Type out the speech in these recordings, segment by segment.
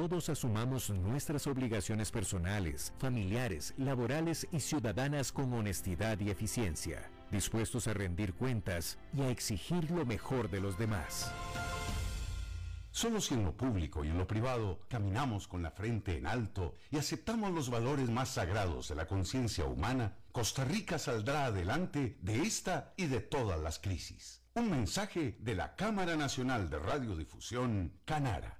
todos asumamos nuestras obligaciones personales, familiares, laborales y ciudadanas con honestidad y eficiencia, dispuestos a rendir cuentas y a exigir lo mejor de los demás. Solo si en lo público y en lo privado caminamos con la frente en alto y aceptamos los valores más sagrados de la conciencia humana, Costa Rica saldrá adelante de esta y de todas las crisis. Un mensaje de la Cámara Nacional de Radiodifusión, Canara.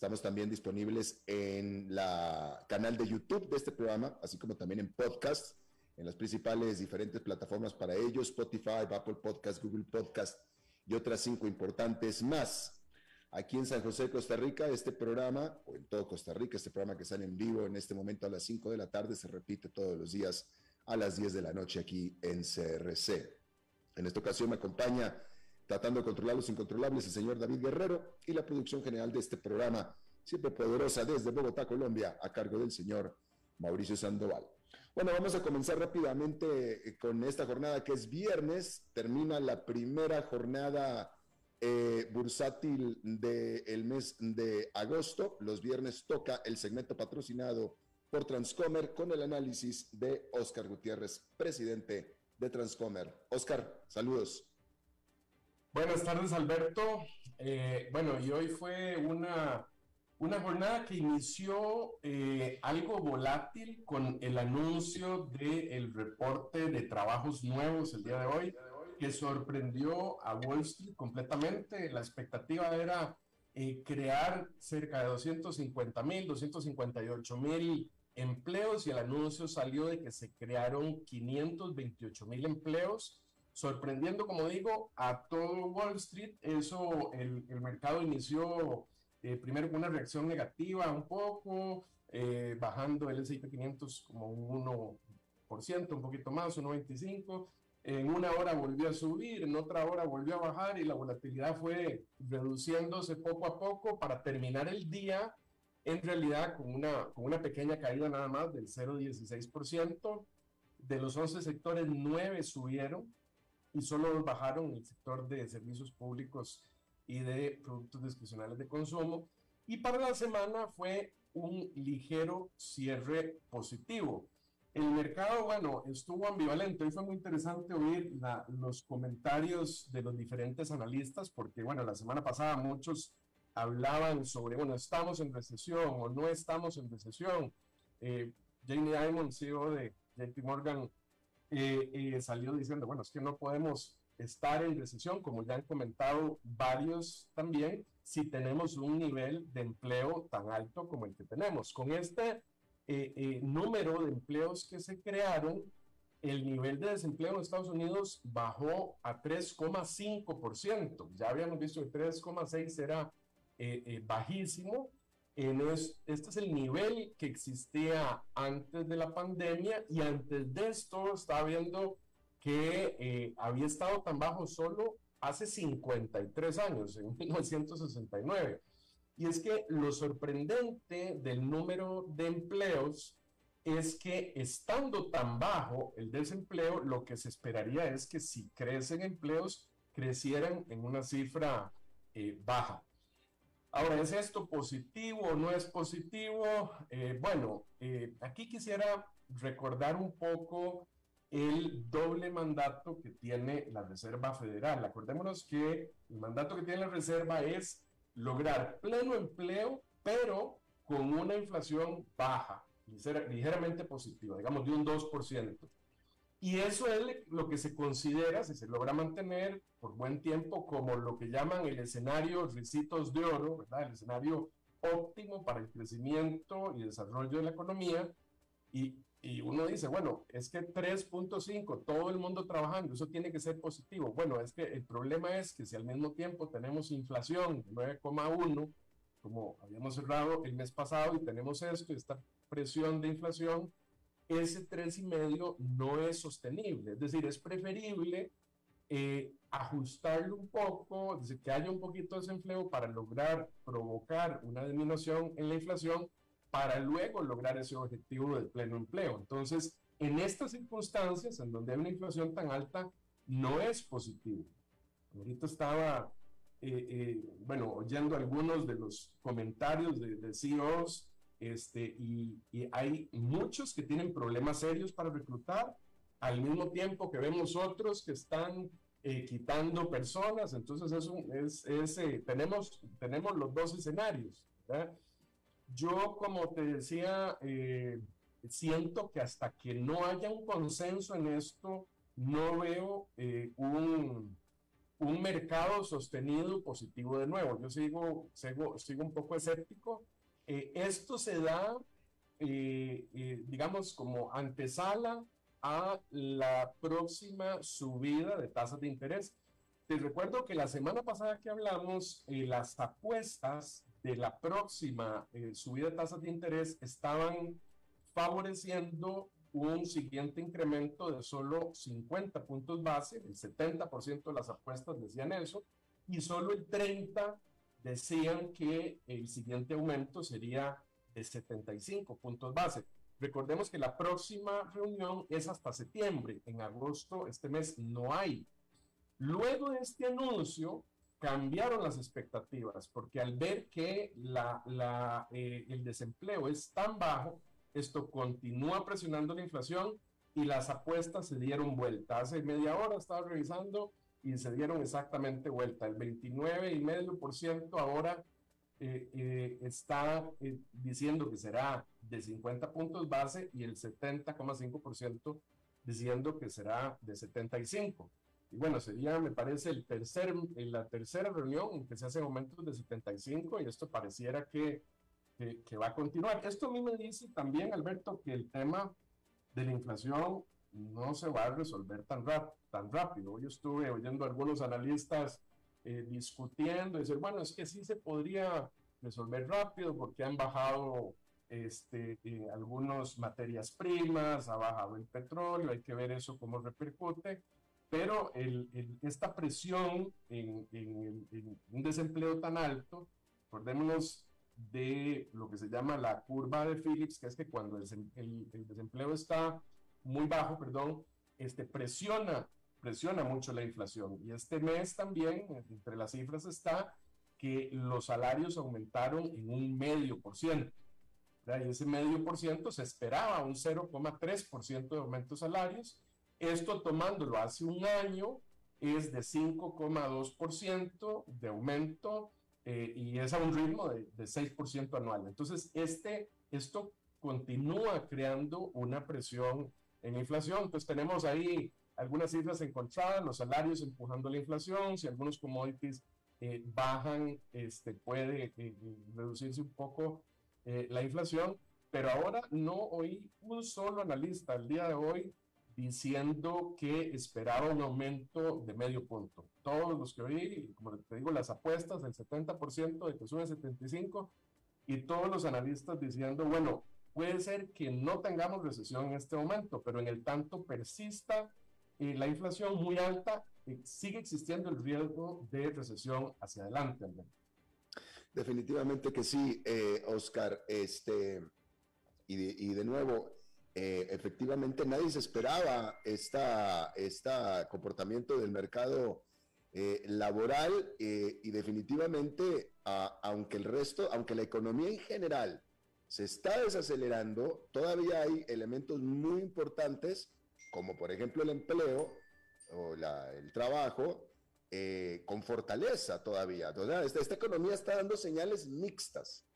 Estamos también disponibles en la canal de YouTube de este programa, así como también en podcast, en las principales diferentes plataformas para ellos, Spotify, Apple Podcast, Google Podcast y otras cinco importantes más. Aquí en San José, Costa Rica, este programa, o en todo Costa Rica, este programa que sale en vivo en este momento a las 5 de la tarde, se repite todos los días a las 10 de la noche aquí en CRC. En esta ocasión me acompaña tratando de controlar los incontrolables, el señor David Guerrero y la producción general de este programa, siempre poderosa desde Bogotá, Colombia, a cargo del señor Mauricio Sandoval. Bueno, vamos a comenzar rápidamente eh, con esta jornada que es viernes, termina la primera jornada eh, bursátil del mes de agosto. Los viernes toca el segmento patrocinado por Transcomer con el análisis de Oscar Gutiérrez, presidente de Transcomer. Oscar, saludos. Buenas tardes, Alberto. Eh, bueno, y hoy fue una, una jornada que inició eh, algo volátil con el anuncio del reporte de trabajos nuevos el día de hoy, que sorprendió a Wall Street completamente. La expectativa era eh, crear cerca de 250 mil, 258 mil empleos y el anuncio salió de que se crearon 528 mil empleos sorprendiendo, como digo, a todo Wall Street. Eso, el, el mercado inició eh, primero con una reacción negativa un poco, eh, bajando el S&P 500 como un 1%, un poquito más, 1.25%. En una hora volvió a subir, en otra hora volvió a bajar y la volatilidad fue reduciéndose poco a poco para terminar el día en realidad con una, con una pequeña caída nada más del 0,16%. De los 11 sectores, 9 subieron, y solo bajaron el sector de servicios públicos y de productos discrecionales de consumo. Y para la semana fue un ligero cierre positivo. El mercado, bueno, estuvo ambivalente. Hoy fue muy interesante oír los comentarios de los diferentes analistas, porque, bueno, la semana pasada muchos hablaban sobre, bueno, estamos en recesión o no estamos en recesión. Eh, Jamie Dimon, CEO de JP Morgan, eh, eh, salió diciendo, bueno, es que no podemos estar en recesión, como ya han comentado varios también, si tenemos un nivel de empleo tan alto como el que tenemos. Con este eh, número de empleos que se crearon, el nivel de desempleo en Estados Unidos bajó a 3,5%. Ya habíamos visto que 3,6% era eh, eh, bajísimo. En este es el nivel que existía antes de la pandemia y antes de esto estaba viendo que eh, había estado tan bajo solo hace 53 años, en 1969. Y es que lo sorprendente del número de empleos es que estando tan bajo el desempleo, lo que se esperaría es que si crecen empleos, crecieran en una cifra eh, baja. Ahora, ¿es esto positivo o no es positivo? Eh, bueno, eh, aquí quisiera recordar un poco el doble mandato que tiene la Reserva Federal. Acordémonos que el mandato que tiene la Reserva es lograr pleno empleo, pero con una inflación baja ligeramente positiva, digamos de un 2%. Y eso es lo que se considera, si se logra mantener por buen tiempo, como lo que llaman el escenario ricitos de oro, ¿verdad? El escenario óptimo para el crecimiento y desarrollo de la economía. Y, y uno dice, bueno, es que 3.5, todo el mundo trabajando, eso tiene que ser positivo. Bueno, es que el problema es que si al mismo tiempo tenemos inflación de 9,1, como habíamos cerrado el mes pasado y tenemos esto, esta presión de inflación, ese 3,5 no es sostenible. Es decir, es preferible eh, ajustarlo un poco, decir, que haya un poquito de desempleo para lograr provocar una disminución en la inflación, para luego lograr ese objetivo del pleno empleo. Entonces, en estas circunstancias, en donde hay una inflación tan alta, no es positivo. Ahorita estaba, eh, eh, bueno, oyendo algunos de los comentarios de, de CEOs este, y, hay muchos que tienen problemas serios para reclutar, al mismo tiempo que vemos otros que están eh, quitando personas, entonces es, es, eh, tenemos, tenemos los dos escenarios. Yo, como te decía, eh, siento que hasta que no haya un consenso en esto, no veo un, un mercado sostenido positivo de nuevo. Yo sigo, sigo, sigo un poco escéptico eh, esto se da, eh, eh, digamos, como antesala a la próxima subida de tasas de interés. Te recuerdo que la semana pasada que hablamos, las apuestas de la próxima subida de tasas de interés estaban favoreciendo un siguiente incremento de solo 50 puntos base, el 70% de las apuestas decían eso, y solo el 30% decían que el siguiente aumento sería de 75 puntos base. Recordemos que la próxima reunión es hasta septiembre. En agosto, este mes, no hay. Luego de este anuncio, cambiaron las expectativas, porque al ver que la, la, eh, el desempleo es tan bajo, esto continúa presionando la inflación y las apuestas se dieron vuelta. Hace media hora estaba revisando y se dieron exactamente vuelta. El 29,5% ahora eh, eh, está eh, diciendo que será de 50 puntos base y el 70,5% diciendo que será de 75. Y bueno, sería, me parece, el tercer, la tercera reunión en que se hacen aumentos de 75 y esto pareciera que, que, que va a continuar. Esto a mí me dice también, Alberto, que el tema de la inflación no se va a resolver tan, rápido. Yo estuve oyendo a algunos analistas eh, discutiendo y decir, bueno, es que sí se podría resolver rápido porque han bajado este, eh, algunas materias primas, ha bajado el petróleo, hay que ver eso cómo repercute, pero el, esta presión en, un desempleo tan alto, acordémonos de lo que se llama la curva de Phillips, que es que cuando el desempleo está muy bajo, perdón, este, presiona, presiona mucho la inflación. Y este mes también, entre las cifras está que los salarios aumentaron en un medio por ciento. Y ese medio por ciento se esperaba un 0,3% de aumento de salarios. Esto tomándolo hace un año es de 5,2% de aumento eh, y es a un ritmo de, de 6% anual. Entonces, este, esto continúa creando una presión en inflación. Pues tenemos ahí algunas cifras encontradas, los salarios empujando la inflación, si algunos commodities eh, bajan, este, puede eh, eh, reducirse un poco la inflación, pero ahora no oí un solo analista el día de hoy diciendo que esperaba un aumento de medio punto. Todos los que vi, como te digo, las apuestas, el 70% de que sube 75%, y todos los analistas diciendo, bueno, puede ser que no tengamos recesión en este momento, pero en el tanto persista eh, la inflación muy alta, eh, sigue existiendo el riesgo de recesión hacia adelante. Definitivamente que sí, eh, Oscar. Este, y, de, y de nuevo, eh, efectivamente nadie se esperaba esta, este comportamiento del mercado eh, laboral eh, y definitivamente, aunque el resto, aunque la economía en general se está desacelerando, todavía hay elementos muy importantes, como por ejemplo el empleo o el trabajo, con fortaleza todavía. esta, esta economía está dando señales mixtas.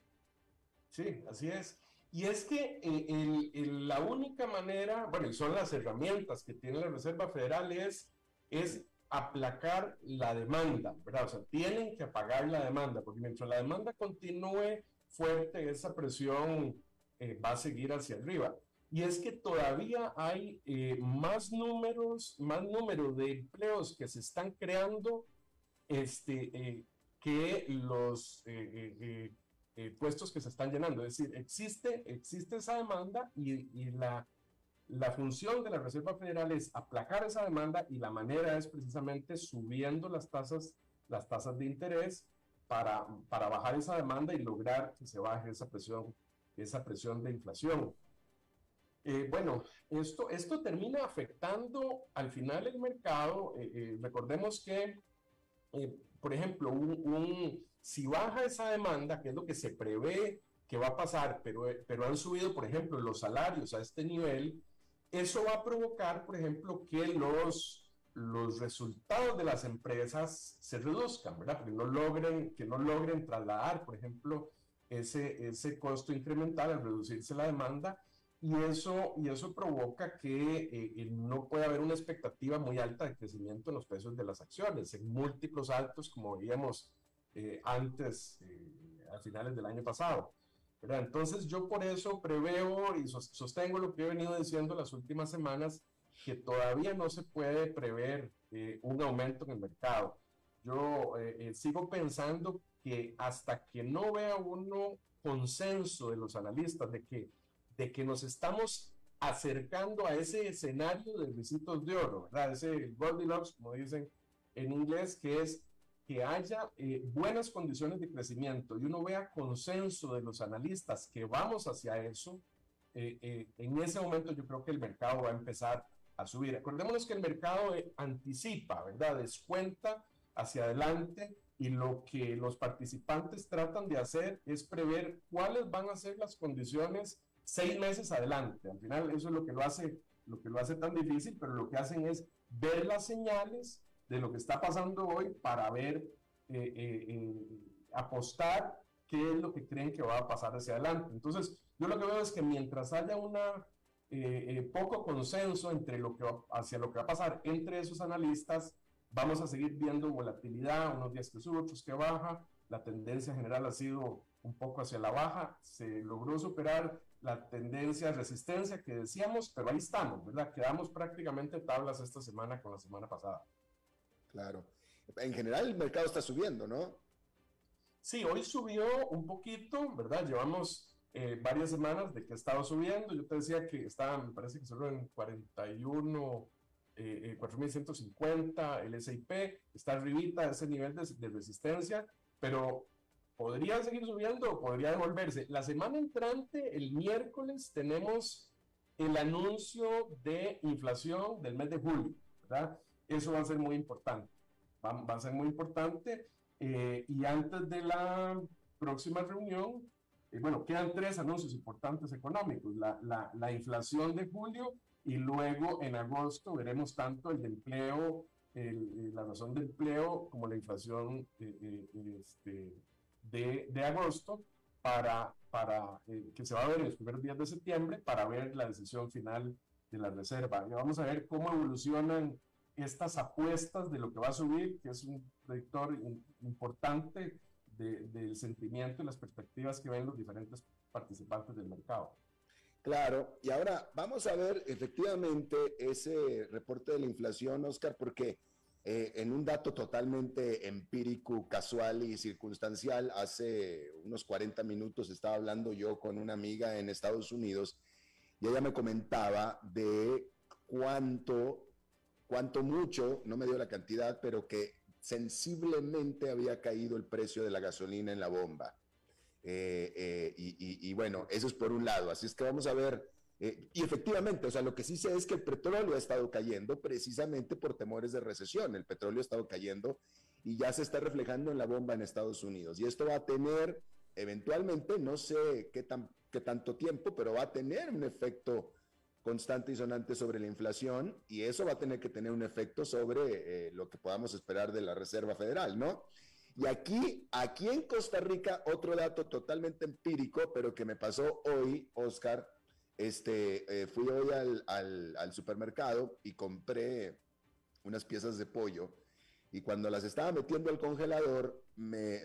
Sí, así es. Y es que eh, la única manera, bueno, y son las herramientas que tiene la Reserva Federal es, es aplacar la demanda, ¿verdad? O sea, tienen que apagar la demanda, porque mientras la demanda continúe fuerte, esa presión eh, va a seguir hacia arriba. Y es que todavía hay eh, más números, más número de empleos que se están creando este, que los eh, puestos que se están llenando. Es decir, existe, existe esa demanda y, la, la, función de la Reserva Federal es aplacar esa demanda y la manera es precisamente subiendo las tasas, las tasas de interés para, para bajar esa demanda y lograr que se baje esa presión, esa presión de inflación. Eh, bueno, esto, esto termina afectando al final el mercado. Eh, recordemos que, por ejemplo, un si baja esa demanda, que es lo que se prevé que va a pasar, pero, pero han subido, por ejemplo, los salarios a este nivel, eso va a provocar, por ejemplo, que los, los resultados de las empresas se reduzcan, ¿verdad? Que no logren, que no logren trasladar, por ejemplo, ese, ese costo incremental al reducirse la demanda y eso, y eso provoca que eh, no puede haber una expectativa muy alta de crecimiento en los precios de las acciones, en múltiplos altos, como veíamos eh, antes, eh, a finales del año pasado. Entonces yo por eso preveo y sostengo lo que he venido diciendo las últimas semanas, que todavía no se puede prever eh, un aumento en el mercado. Yo sigo pensando que hasta que no vea uno consenso de los analistas de que, de que nos estamos acercando a ese escenario de risitos de oro, ¿verdad? Ese Goldilocks, como dicen en inglés, que es que haya eh, buenas condiciones de crecimiento y uno vea consenso de los analistas que vamos hacia eso, eh, eh, en ese momento yo creo que el mercado va a empezar a subir. Acordémonos que el mercado anticipa, ¿verdad? Descuenta hacia adelante y lo que los participantes tratan de hacer es prever cuáles van a ser las condiciones seis meses adelante. Al final eso es lo que lo hace, lo que lo hace tan difícil, pero lo que hacen es ver las señales de lo que está pasando hoy para ver, eh, eh, eh, apostar qué es lo que creen que va a pasar hacia adelante. Entonces, yo lo que veo es que mientras haya una poco consenso entre lo que hacia lo que va a pasar entre esos analistas, vamos a seguir viendo volatilidad, unos días que sube, otros que baja. La tendencia general ha sido un poco hacia la baja. Se logró superar la tendencia de resistencia que decíamos, pero ahí estamos, ¿verdad? Quedamos prácticamente tablas esta semana con la semana pasada. Claro. En general el mercado está subiendo, ¿no? Sí, hoy subió un poquito, ¿verdad? Llevamos eh, varias semanas de que ha estado subiendo. Yo te decía que estaba, me parece que solo en 41, eh, 4.150, el SIP está arribita a ese nivel de, de, resistencia, pero podría seguir subiendo o podría devolverse. La semana entrante, el miércoles, tenemos el anuncio de inflación del mes de julio, ¿verdad? Eso va a ser muy importante. Va, a ser muy importante. Eh, y antes de la próxima reunión, eh, bueno, quedan tres anuncios importantes económicos. La, la, la, inflación de julio y luego en agosto veremos tanto el de empleo, la razón de empleo como la inflación eh, este, de, de, agosto para, para que se va a ver en los primeros días de septiembre para ver la decisión final de la reserva. Y vamos a ver cómo evolucionan estas apuestas de lo que va a subir, que es un predictor importante del sentimiento y las perspectivas que ven los diferentes participantes del mercado. Claro, y ahora vamos a ver efectivamente ese reporte de la inflación, Oscar, porque eh, en un dato totalmente empírico, casual y circunstancial, hace unos 40 minutos estaba hablando yo con una amiga en Estados Unidos y ella me comentaba de cuánto, cuánto mucho, no me dio la cantidad, pero que sensiblemente había caído el precio de la gasolina en la bomba. Eh, eh, y, bueno, eso es por un lado. Así es que vamos a ver. Eh, y efectivamente, o sea, lo que sí sé es que el petróleo ha estado cayendo precisamente por temores de recesión. El petróleo ha estado cayendo y ya se está reflejando en la bomba en Estados Unidos. Y esto va a tener, eventualmente, no sé qué tan que tanto tiempo, pero va a tener un efecto constante y sonante sobre la inflación y eso va a tener que tener un efecto sobre eh, lo que podamos esperar de la Reserva Federal, ¿no? Y aquí, aquí en Costa Rica, otro dato totalmente empírico, pero que me pasó hoy, Oscar, este, eh, fui hoy al, supermercado y compré unas piezas de pollo y cuando las estaba metiendo al congelador, me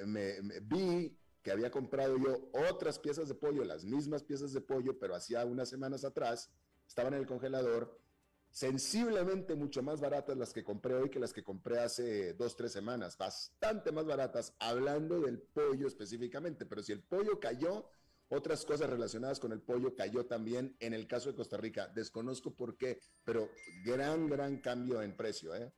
vi que había comprado yo otras piezas de pollo, las mismas piezas de pollo, pero hacía unas semanas atrás, estaban en el congelador, sensiblemente mucho más baratas las que compré hoy que las que compré hace dos, tres semanas, bastante más baratas, hablando del pollo específicamente, pero si el pollo cayó, otras cosas relacionadas con el pollo cayó también en el caso de Costa Rica. Desconozco por qué, pero gran, gran cambio en precio. ¿eh?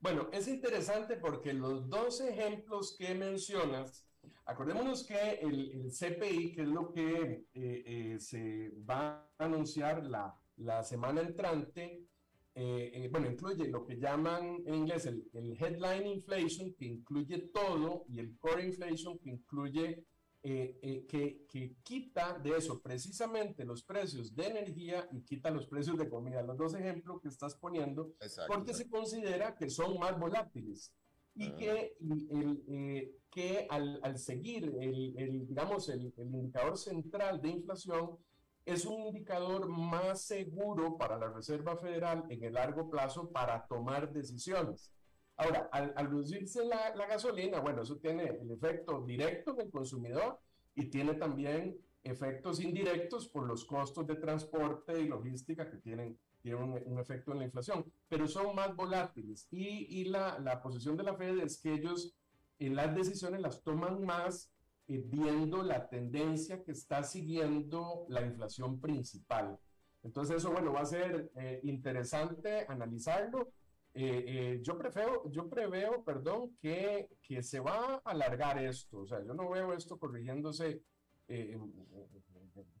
Bueno, es interesante porque los dos ejemplos que mencionas Acordémonos que el, CPI, que es lo que eh, eh, se va a anunciar la, la semana entrante, eh, bueno, incluye lo que llaman en inglés el, headline inflation, que incluye todo, y el core inflation, que incluye, que, que, quita de eso precisamente los precios de energía y quita los precios de comida. Los dos ejemplos que estás poniendo, porque se considera que son más volátiles y ah. que, el, eh, que al, al, seguir el, el digamos, el, el, indicador central de inflación es un indicador más seguro para la Reserva Federal en el largo plazo para tomar decisiones. Ahora, al, al reducirse la, la, gasolina, bueno, eso tiene el efecto directo en el consumidor y tiene también efectos indirectos por los costos de transporte y logística que tienen tiene un, efecto en la inflación, pero son más volátiles. Y, y la, la, posición de la Fed es que ellos en las decisiones las toman más eh, viendo la tendencia que está siguiendo la inflación principal. Entonces eso, bueno, va a ser eh, interesante analizarlo. Eh, yo, preveo, yo preveo, perdón, que, que se va a alargar esto. O sea, yo no veo esto corrigiéndose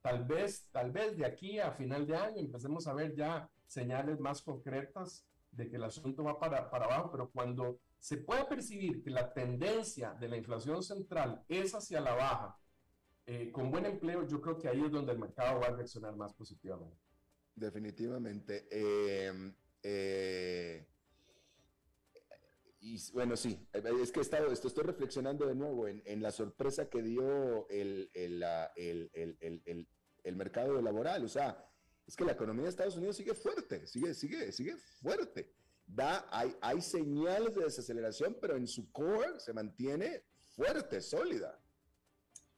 tal vez, tal vez de aquí a final de año empecemos a ver ya señales más concretas de que el asunto va para, para abajo, pero cuando se pueda percibir que la tendencia de la inflación central es hacia la baja, eh, con buen empleo, yo creo que ahí es donde el mercado va a reaccionar más positivamente. Definitivamente. Eh, eh, y bueno, sí, es que he estado, esto estoy reflexionando de nuevo en, en la sorpresa que dio el, el, el, el, mercado laboral. O sea, es que la economía de Estados Unidos sigue fuerte, sigue, sigue, sigue fuerte. Da, hay, hay señales de desaceleración, pero en su core se mantiene fuerte, sólida.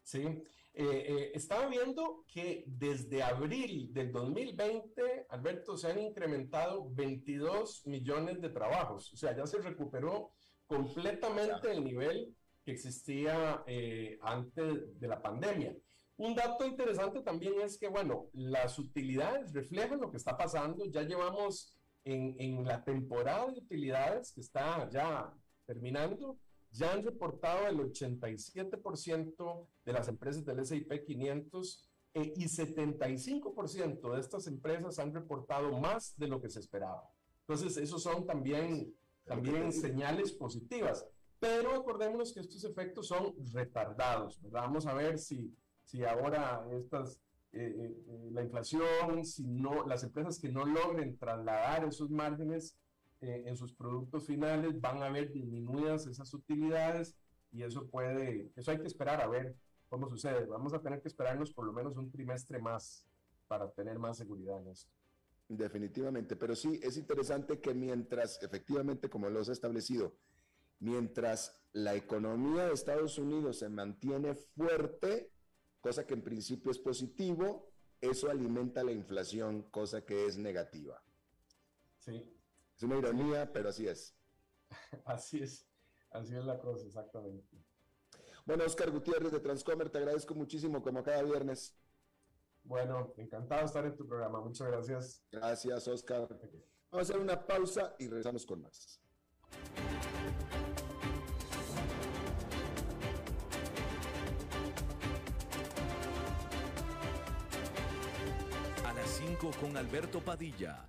Sí, eh, eh, estaba viendo que desde abril del 2020, Alberto, se han incrementado 22 millones de trabajos. O sea, ya se recuperó completamente el nivel que existía eh, antes de la pandemia. Un dato interesante también es que, bueno, las utilidades reflejan lo que está pasando. Ya llevamos en, en la temporada de utilidades que está ya terminando, ya han reportado el 87% de las empresas del S&P 500 eh, y 75% de estas empresas han reportado más de lo que se esperaba. Entonces, esos son también, también señales positivas. Pero acordémonos que estos efectos son retardados. Vamos a ver si, si ahora estas, eh, eh, la inflación, si no, las empresas que no logren trasladar esos márgenes eh, en sus productos finales van a ver disminuidas esas utilidades y eso puede, eso hay que esperar a ver cómo sucede. Vamos a tener que esperarnos por lo menos un trimestre más para tener más seguridad en esto. Definitivamente, pero sí es interesante que mientras, efectivamente, como lo has establecido, mientras la economía de Estados Unidos se mantiene fuerte, cosa que en principio es positivo, eso alimenta la inflación, cosa que es negativa. Sí. Es una ironía, pero así es. Así es, así es la cosa, exactamente. Bueno, Oscar Gutiérrez de Transcomer, te agradezco muchísimo como cada viernes. Bueno, encantado de estar en tu programa. Muchas gracias. Gracias, Oscar. Vamos a hacer una pausa y regresamos con más. A las 5 con Alberto Padilla,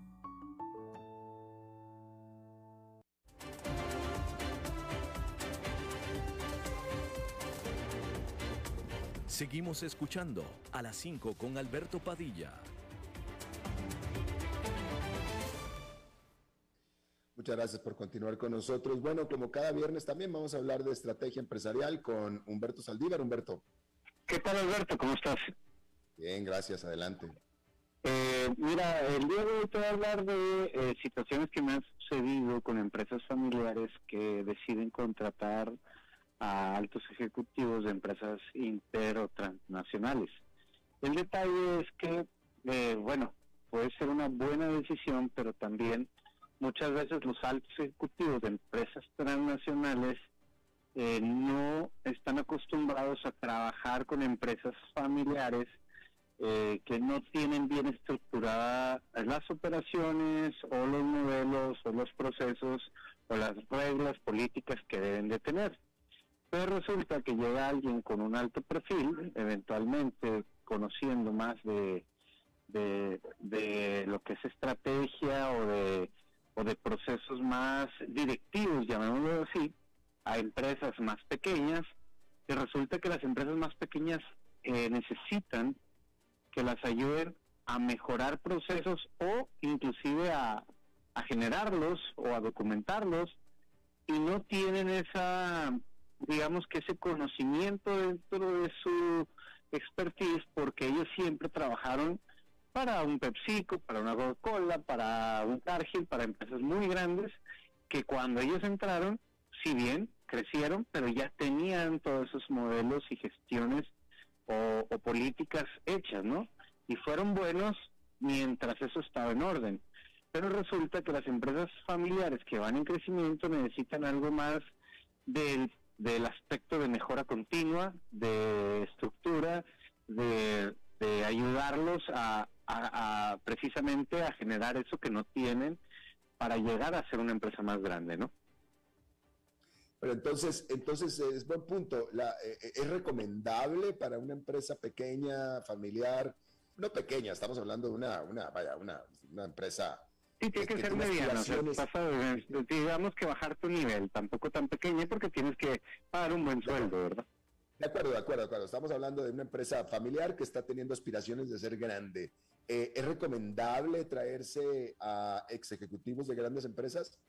Seguimos escuchando a las 5 con Alberto Padilla. Muchas gracias por continuar con nosotros. Bueno, como cada viernes también vamos a hablar de estrategia empresarial con Humberto Saldívar. Humberto. ¿Qué tal, Alberto? ¿Cómo estás? Bien, gracias. Adelante. Eh, mira, el día de hoy te voy a hablar de eh, situaciones que me han sucedido con empresas familiares que deciden contratar a altos ejecutivos de empresas inter o transnacionales. El detalle es que, eh, bueno, puede ser una buena decisión, pero también muchas veces los altos ejecutivos de empresas transnacionales eh, no están acostumbrados a trabajar con empresas familiares eh, que no tienen bien estructuradas las operaciones o los modelos o los procesos o las reglas políticas que deben de tener. Pero resulta que llega alguien con un alto perfil, eventualmente conociendo más de, de, lo que es estrategia o de, o de procesos más directivos, llamémoslo así, a empresas más pequeñas, y resulta que las empresas más pequeñas eh, necesitan que las ayuden a mejorar procesos o inclusive a, a generarlos o a documentarlos y no tienen esa digamos que ese conocimiento dentro de su expertise porque ellos siempre trabajaron para un PepsiCo, para una Coca-Cola, para un Cargill, para empresas muy grandes que cuando ellos entraron, si bien crecieron, pero ya tenían todos esos modelos y gestiones o, o políticas hechas, ¿no? Y fueron buenos mientras eso estaba en orden. Pero resulta que las empresas familiares que van en crecimiento necesitan algo más del del aspecto de mejora continua, de estructura, de, ayudarlos a, precisamente a generar eso que no tienen para llegar a ser una empresa más grande, ¿no? Pero entonces, entonces es buen punto. La, eh, eh, ¿Es recomendable para una empresa pequeña, familiar? No pequeña, estamos hablando de una, una, vaya, una, una empresa Sí, tiene que, ser mediano. digamos que bajar tu nivel, tampoco tan pequeño, porque tienes que pagar un buen sueldo, ¿verdad? De acuerdo, de acuerdo, de acuerdo. Estamos hablando de una empresa familiar que está teniendo aspiraciones de ser grande. Eh, ¿Es recomendable traerse a ex ejecutivos de grandes empresas?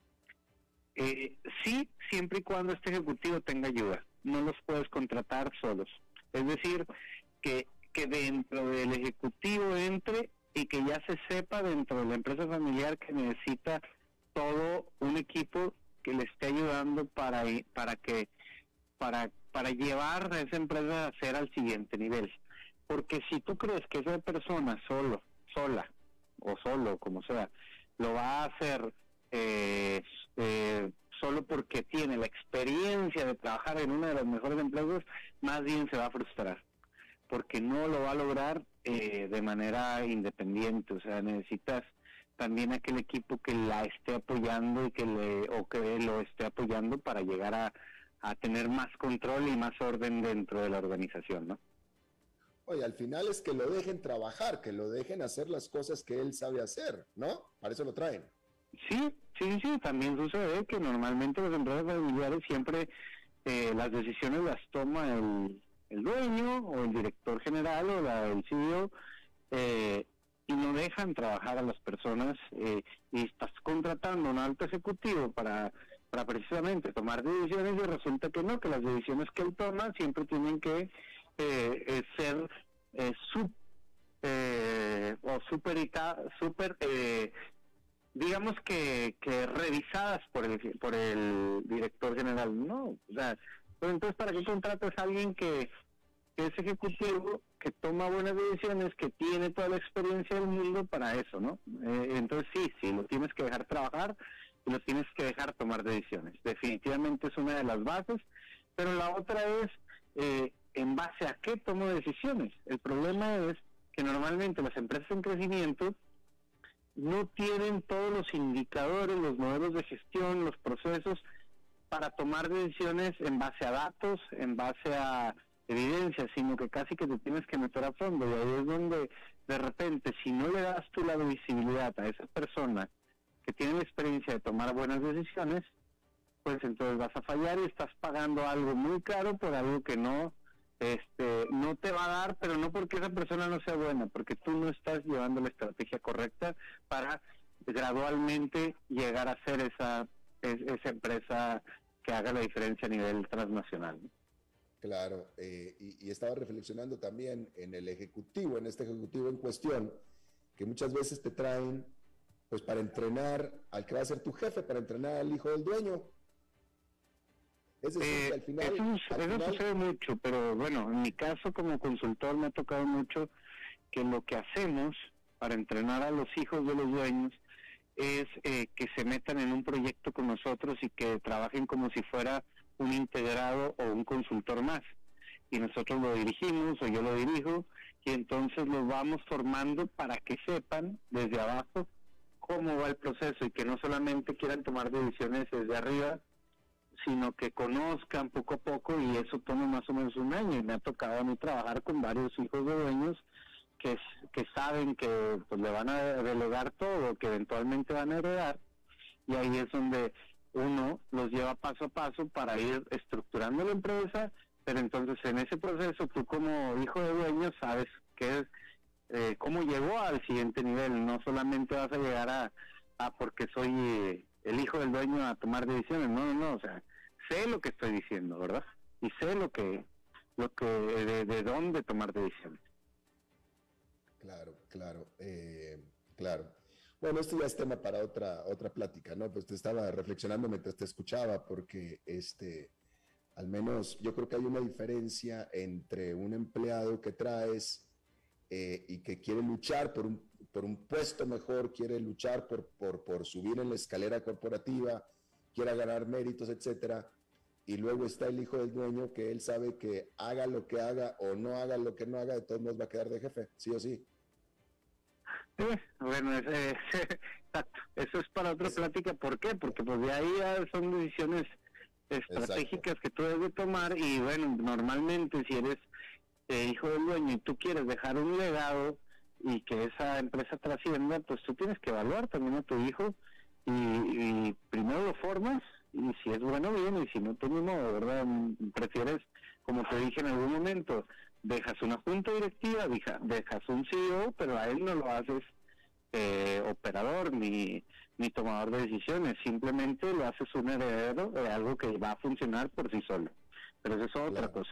Eh, sí, siempre y cuando este ejecutivo tenga ayuda. No los puedes contratar solos. Es decir, que, que dentro del ejecutivo entre y que ya se sepa dentro de la empresa familiar que necesita todo un equipo que le esté ayudando para para que para para llevar a esa empresa a ser al siguiente nivel. Porque si tú crees que esa persona solo, sola o solo, como sea, lo va a hacer eh, eh, solo porque tiene la experiencia de trabajar en una de las mejores empresas, más bien se va a frustrar, porque no lo va a lograr eh, de manera independiente, o sea, necesitas también aquel equipo que la esté apoyando y que le o que lo esté apoyando para llegar a, a tener más control y más orden dentro de la organización, ¿no? Oye, al final es que lo dejen trabajar, que lo dejen hacer las cosas que él sabe hacer, ¿no? Para eso lo traen. Sí, sí, sí, también sucede que normalmente las empresas familiares siempre eh, las decisiones las toma el, el, dueño o el director general o la, el CEO eh, y no dejan trabajar a las personas eh, y estás contratando un alto ejecutivo para, para precisamente tomar decisiones y resulta que no, que las decisiones que él toma siempre tienen que ser sub, o super, super digamos que, que revisadas por el por el director general no o sea entonces para qué contratas a alguien que, es ejecutivo que toma buenas decisiones que tiene toda la experiencia del mundo para eso no eh, entonces sí sí lo tienes que dejar trabajar y lo tienes que dejar tomar decisiones. Definitivamente es una de las bases pero la otra es eh, en base a qué tomo decisiones. El problema es que normalmente las empresas en crecimiento no tienen todos los indicadores, los modelos de gestión, los procesos para tomar decisiones en base a datos, en base a evidencia, sino que casi que te tienes que meter a fondo. Y ahí es donde de repente si no le das tú la visibilidad a esa persona que tiene la experiencia de tomar buenas decisiones, pues entonces vas a fallar y estás pagando algo muy caro por algo que no este no te va a dar, pero no porque esa persona no sea buena, porque tú no estás llevando la estrategia correcta para gradualmente llegar a ser esa esa empresa que haga la diferencia a nivel transnacional. Claro, eh, y, estaba reflexionando también en el ejecutivo, en este ejecutivo en cuestión, que muchas veces te traen, pues para entrenar al que va a ser tu jefe, para entrenar al hijo del dueño, eh, eso, sucede mucho, pero bueno, en mi caso como consultor me ha tocado mucho que lo que hacemos para entrenar a los hijos de los dueños es eh, que se metan en un proyecto con nosotros y que trabajen como si fuera un integrado o un consultor más. Y nosotros lo dirigimos o yo lo dirijo y entonces los vamos formando para que sepan desde abajo cómo va el proceso y que no solamente quieran tomar decisiones desde arriba, sino que conozcan poco a poco y eso toma más o menos un año y me ha tocado a mí trabajar con varios hijos de dueños que, que saben que pues, le van a delegar todo, que eventualmente van a heredar y ahí es donde uno los lleva paso a paso para ir estructurando la empresa, pero entonces en ese proceso tú como hijo de dueños sabes que es eh, cómo llegó al siguiente nivel, no solamente vas a llegar a, a porque soy eh, el hijo del dueño a tomar decisiones, no, no, no, o sea, sé lo que estoy diciendo, ¿verdad? Y sé lo que, lo que, de, dónde tomar decisiones. Claro, claro, eh, claro. Bueno, esto ya es tema para otra, otra plática, ¿no? Pues te estaba reflexionando mientras te escuchaba, porque este, al menos yo creo que hay una diferencia entre un empleado que traes eh, y que quiere luchar por un, por un puesto mejor, quiere luchar por, por, subir en la escalera corporativa, quiera ganar méritos, etcétera. Y luego está el hijo del dueño que él sabe que haga lo que haga o no haga lo que no haga, de todos modos va a quedar de jefe, sí o sí. Bueno, eso es para otra plática. ¿Por qué? Porque pues de ahí son decisiones estratégicas que tú debes tomar y bueno, normalmente si eres eh, hijo del dueño y tú quieres dejar un legado y que esa empresa trascienda, pues tú tienes que evaluar también a tu hijo y, primero lo formas y si es bueno bien y si no tú mismo verdad prefieres como te dije en algún momento dejas una junta directiva dejas un CEO pero a él no lo haces eh, operador ni ni tomador de decisiones simplemente lo haces un heredero de algo que va a funcionar por sí solo pero eso es otra cosa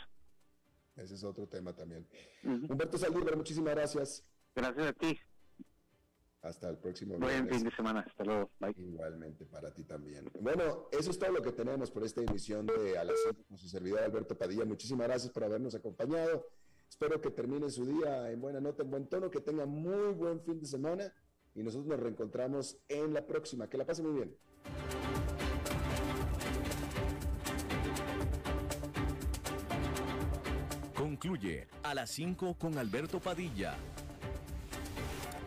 ese es otro tema también Humberto Saldívar muchísimas gracias gracias a ti Hasta el próximo Buen fin de semana. Hasta luego. Bye. Igualmente para ti también. Bueno, eso es todo lo que tenemos por esta emisión de A las 5 con su servidor Alberto Padilla. Muchísimas gracias por habernos acompañado. Espero que termine su día en buena nota, en buen tono, que tenga muy buen fin de semana y nosotros nos reencontramos en la próxima. Que la pase muy bien. Concluye a las 5 con Alberto Padilla